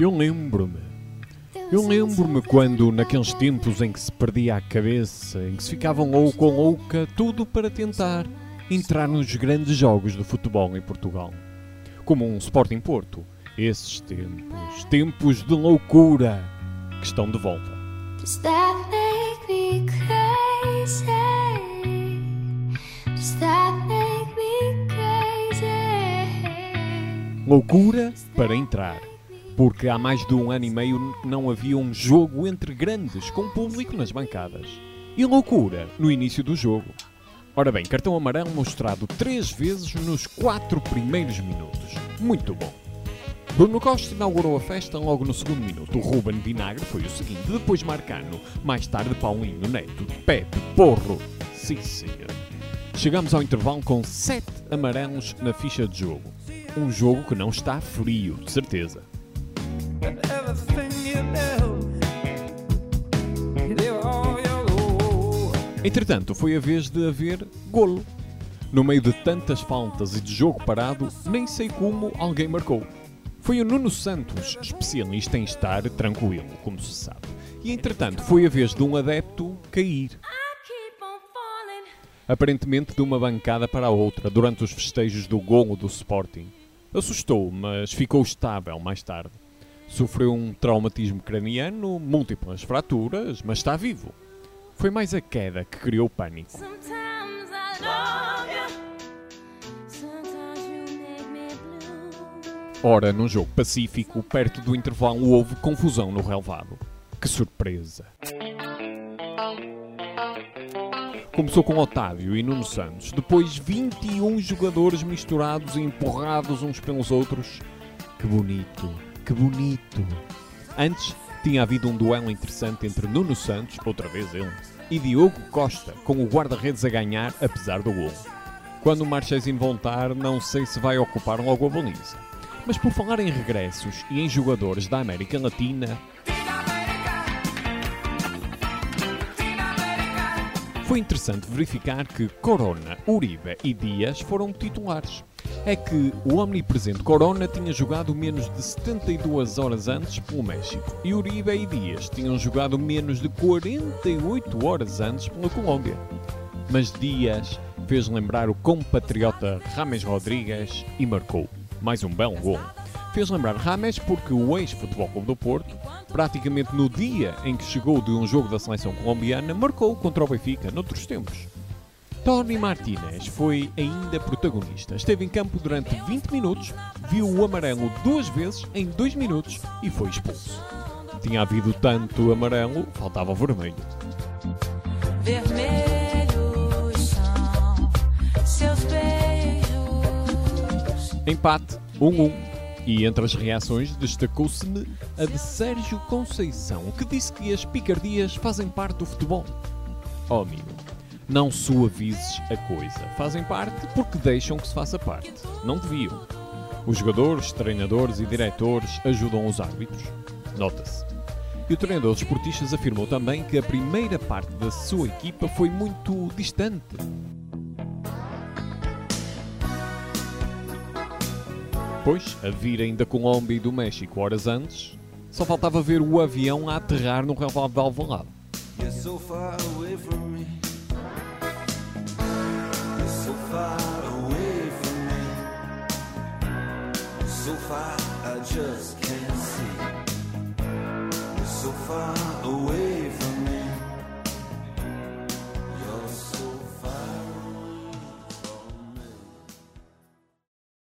Eu lembro-me. Eu lembro-me quando, naqueles tempos em que se perdia a cabeça, em que se ficavam louco ou louca, tudo para tentar entrar nos grandes jogos de futebol em Portugal. Como um Sporting Porto. Esses tempos, tempos de loucura, que estão de volta. Loucura para entrar, porque há mais de um ano e meio não havia um jogo entre grandes com público nas bancadas. E loucura no início do jogo. Ora bem, cartão amarelo mostrado três vezes nos quatro primeiros minutos. Muito bom. Bruno Costa inaugurou a festa logo no segundo minuto. O Ruben Vinagre foi o seguinte, depois Marcano, mais tarde Paulinho Neto, Pepe, Porro. Sim, senhor. Chegamos ao intervalo com sete amarelos na ficha de jogo. Um jogo que não está frio, de certeza. Entretanto, foi a vez de haver golo. No meio de tantas faltas e de jogo parado, nem sei como alguém marcou. Foi o Nuno Santos, especialista em estar tranquilo, como se sabe. E entretanto, foi a vez de um adepto cair. Aparentemente de uma bancada para a outra, durante os festejos do golo do Sporting. Assustou, mas ficou estável mais tarde. Sofreu um traumatismo craniano, múltiplas fraturas, mas está vivo. Foi mais a queda que criou pânico. Ora, num jogo pacífico, perto do intervalo, houve confusão no relevado. Que surpresa! Começou com Otávio e Nuno Santos, depois 21 jogadores misturados e empurrados uns pelos outros. Que bonito, que bonito! Antes tinha havido um duelo interessante entre Nuno Santos, outra vez ele, e Diogo Costa, com o guarda-redes a ganhar apesar do gol. Quando o Marchesino voltar, não sei se vai ocupar logo a baliza. Mas por falar em regressos e em jogadores da América Latina, foi interessante verificar que Corona, Uribe e Dias foram titulares. É que o omnipresente Corona tinha jogado menos de 72 horas antes pelo México e Uribe e Dias tinham jogado menos de 48 horas antes pela Colômbia. Mas Dias fez lembrar o compatriota Rames Rodrigues e marcou mais um belo gol. Fez lembrar Rames porque o ex-Futebol Clube do Porto, praticamente no dia em que chegou de um jogo da seleção colombiana, marcou contra o Benfica noutros tempos. Tony Martinez foi ainda protagonista. Esteve em campo durante 20 minutos, viu o amarelo duas vezes em 2 minutos e foi expulso. Tinha havido tanto amarelo, faltava vermelho. Vermelhos são seus beijos. Empate 1-1. E entre as reações destacou-se-me a de Sérgio Conceição, que disse que as picardias fazem parte do futebol. Oh, amigo, não suavizes a coisa. Fazem parte porque deixam que se faça parte. Não deviam. Os jogadores, treinadores e diretores ajudam os árbitros. Nota-se. E o treinador dos esportistas afirmou também que a primeira parte da sua equipa foi muito distante. Pois, a virem da Colômbia e do México horas antes, só faltava ver o avião a aterrar no relvado de Alvalade. So far